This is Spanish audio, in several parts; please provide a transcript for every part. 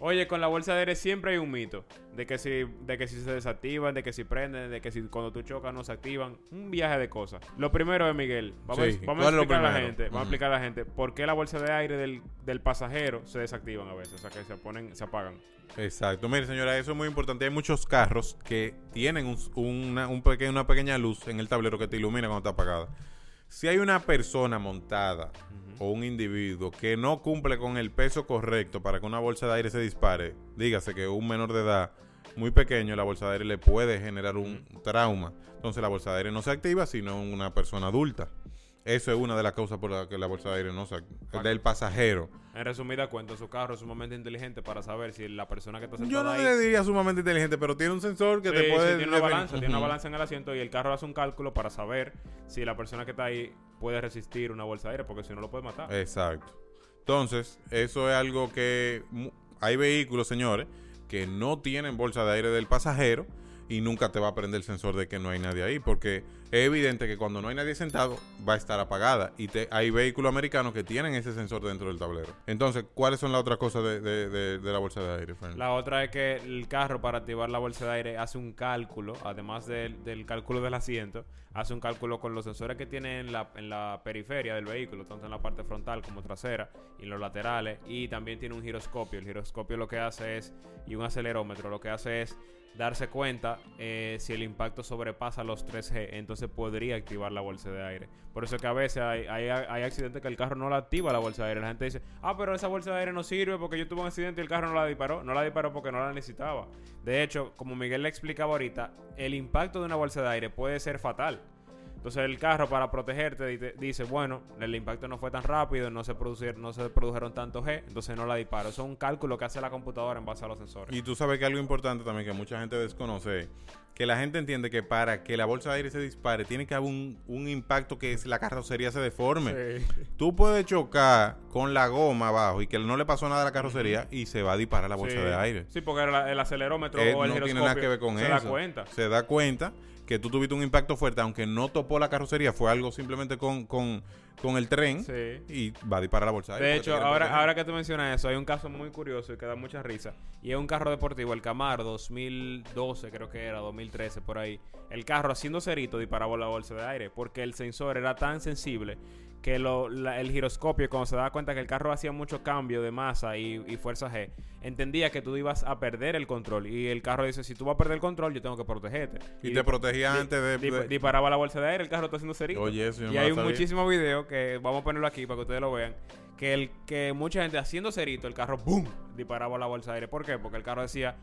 Oye, con la bolsa de aire siempre hay un mito. De que si, de que si se desactivan, de que si prenden, de que si cuando tú chocas no se activan. Un viaje de cosas. Lo primero es, Miguel, vamos, Sí, a, vamos ¿cuál a explicar a la gente, vamos a explicar a la gente por qué la bolsa de aire del, del pasajero se desactivan a veces. O sea, que se ponen, se apagan. Exacto. Mire, señora, eso es muy importante. Hay muchos carros que tienen un- una, un peque- una pequeña luz en el tablero que te ilumina cuando está apagada. Si hay una persona montada o un individuo que no cumple con el peso correcto para que una bolsa de aire se dispare, dígase que un menor de edad muy pequeño, la bolsa de aire le puede generar un trauma. Entonces la bolsa de aire no se activa, sino una persona adulta. Eso es una de las causas por las que la bolsa de aire no se activa. Del pasajero. En resumida cuenta, su carro es sumamente inteligente para saber si la persona que está Yo sentada no ahí... le diría sumamente inteligente, pero tiene un sensor que Sí, te sí, puede... tiene una balanza, tiene una balanza en el asiento y el carro hace un cálculo para saber si la persona que está ahí puede resistir una bolsa de aire, porque si no lo puede matar. Exacto. Entonces, eso es algo que hay vehículos, señores, que no tienen bolsa de aire del pasajero y nunca te va a prender el sensor de que no hay nadie ahí, porque es evidente que cuando no hay nadie sentado va a estar apagada y hay vehículos americanos que tienen ese sensor dentro del tablero. Entonces, ¿cuáles son las otras cosas de, de- la bolsa de aire? Fernando? La otra es que el carro para activar la bolsa de aire hace un cálculo, además del, del cálculo del asiento, hace un cálculo con los sensores que tiene en la, en la periferia del vehículo, tanto en la parte frontal como trasera y en los laterales, y también tiene un giroscopio. El giroscopio lo que hace es, y un acelerómetro, lo que hace es darse cuenta eh, si el impacto sobrepasa los 3G, entonces podría activar la bolsa de aire. Por eso es que a veces hay, hay, hay accidentes que el carro no la activa la bolsa de aire. La gente dice, ah, pero esa bolsa de aire no sirve porque yo tuve un accidente y el carro no la disparó. No la disparó porque no la necesitaba. De hecho, como Miguel le explicaba ahorita, el impacto de una bolsa de aire puede ser fatal. Entonces el carro para protegerte di- dice, bueno, el impacto no fue tan rápido, no se, producir, no se produjeron tantos G, entonces no la disparo. Eso es un cálculo que hace la computadora en base a los sensores. Y tú sabes que algo importante también que mucha gente desconoce es que la gente entiende que para que la bolsa de aire se dispare tiene que haber un, un impacto que es la carrocería se deforme. Sí. Tú puedes chocar con la goma abajo y que no le pasó nada a la carrocería y se va a disparar la bolsa Sí. de aire. Sí, porque el, el acelerómetro Eh, o el no tiene nada que ver con se eso. da cuenta. Se da cuenta que tú tuviste un impacto fuerte, aunque no topó la carrocería, fue algo simplemente con, con, con el tren Sí. y va a disparar la bolsa de hecho, ahora, proteger. ahora que tú mencionas eso, hay un caso muy curioso y que da mucha risa. Y es un carro deportivo, el Camaro 2012, creo que era, 2013, por ahí. El carro haciendo cerito disparaba la bolsa de aire porque el sensor era tan sensible que lo- la- el giroscopio, cuando se daba cuenta que el carro hacía mucho cambio de masa y, y fuerza G, entendía que tú ibas a perder el control. Y el carro dice, si tú vas a perder el control, yo tengo que protegerte. Y te protegía antes de- de- disparaba la bolsa de aire, el carro está haciendo cerito. Oye, eso yo y hay un sabía. Que vamos a ponerlo aquí para que ustedes lo vean. Que el que mucha gente haciendo cerito, el carro ¡boom! disparaba la bolsa de aire. ¿Por qué? Porque el carro decía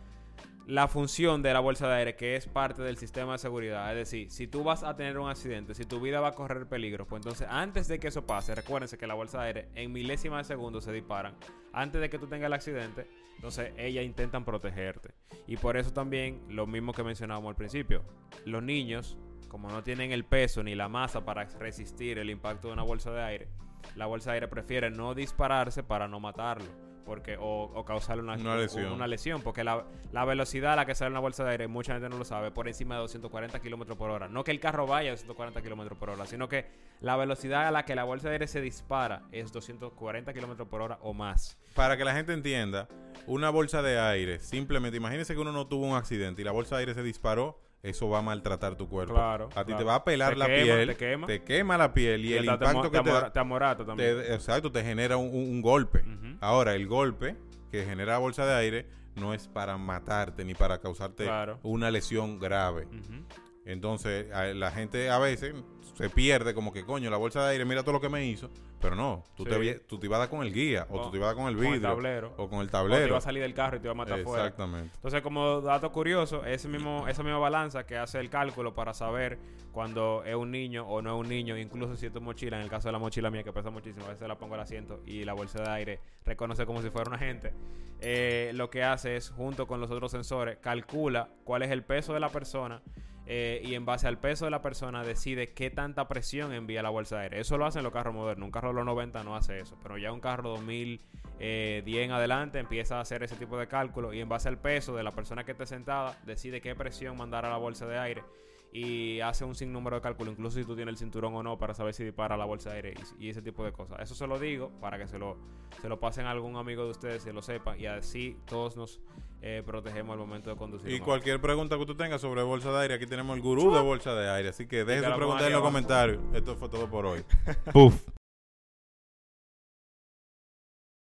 la función de la bolsa de aire, que es parte del sistema de seguridad. Es decir, si tú vas a tener un accidente, si tu vida va a correr peligro, pues entonces antes de que eso pase, recuérdense que la bolsa de aire en milésimas de segundos se disparan. Antes de que tú tengas el accidente, entonces ellas intentan protegerte. Y por eso también, lo mismo que mencionábamos al principio, los niños, como no tienen el peso ni la masa para resistir el impacto de una bolsa de aire, la bolsa de aire prefiere no dispararse para no matarlo. Porque, o, o causarle una, Una lesión. una lesión, porque la, la velocidad a la que sale una bolsa de aire, mucha gente no lo sabe, por encima de 240 kilómetros por hora. No que el carro vaya a 240 kilómetros por hora, sino que la velocidad a la que la bolsa de aire se dispara es 240 kilómetros por hora o más. Para que la gente entienda, una bolsa de aire, simplemente, imagínese que uno no tuvo un accidente y la bolsa de aire se disparó, eso va a maltratar tu cuerpo. Claro, A ti claro. te va a pelar Te la quema, piel, te quema. quema la piel y, el te impacto que te, da- te amorata también. te- exacto, te genera un, golpe. Ahora, el golpe que genera la bolsa de aire no es para matarte ni para causarte Claro. una lesión grave. Ujú. Entonces, la gente a veces se pierde como que, coño, la bolsa de aire, mira todo lo que me hizo. Pero no, tú, Sí. te, tú te ibas a dar con el guía, o O tú te ibas a dar con el con el vidrio, tablero. o con el O te tablero. iba a salir del carro y te iba a matar fuera. Exactamente. Entonces, como dato curioso, ese mismo, esa misma balanza que hace el cálculo para saber cuando es un niño o no es un niño, incluso si es tu mochila, en el caso de la mochila mía que pesa muchísimo, a veces la pongo al asiento y la bolsa de aire reconoce como si fuera un agente, eh, lo que hace es, junto con los otros sensores, calcula cuál es el peso de la persona eh, y en base al peso de la persona decide qué tanta presión envía la bolsa de aire. Eso lo hacen los carros modernos. Un carro de los 90 no hace eso, pero ya un carro 2010 en adelante empieza a hacer ese tipo de cálculo y en base al peso de la persona que esté sentada decide qué presión mandar a la bolsa de aire. Y hace un sinnúmero de cálculos, incluso si tú tienes el cinturón o no, para saber si dispara la bolsa de aire y, y ese tipo de cosas. Eso se lo digo para que se lo, se lo pasen a algún amigo de ustedes, se lo sepa, y así todos nos eh, protegemos al momento de conducir. Y cualquier pregunta que tú tengas sobre bolsa de aire, aquí tenemos el gurú de bolsa de aire. Así que deje su pregunta en los comentarios. Esto fue todo por hoy. Puf.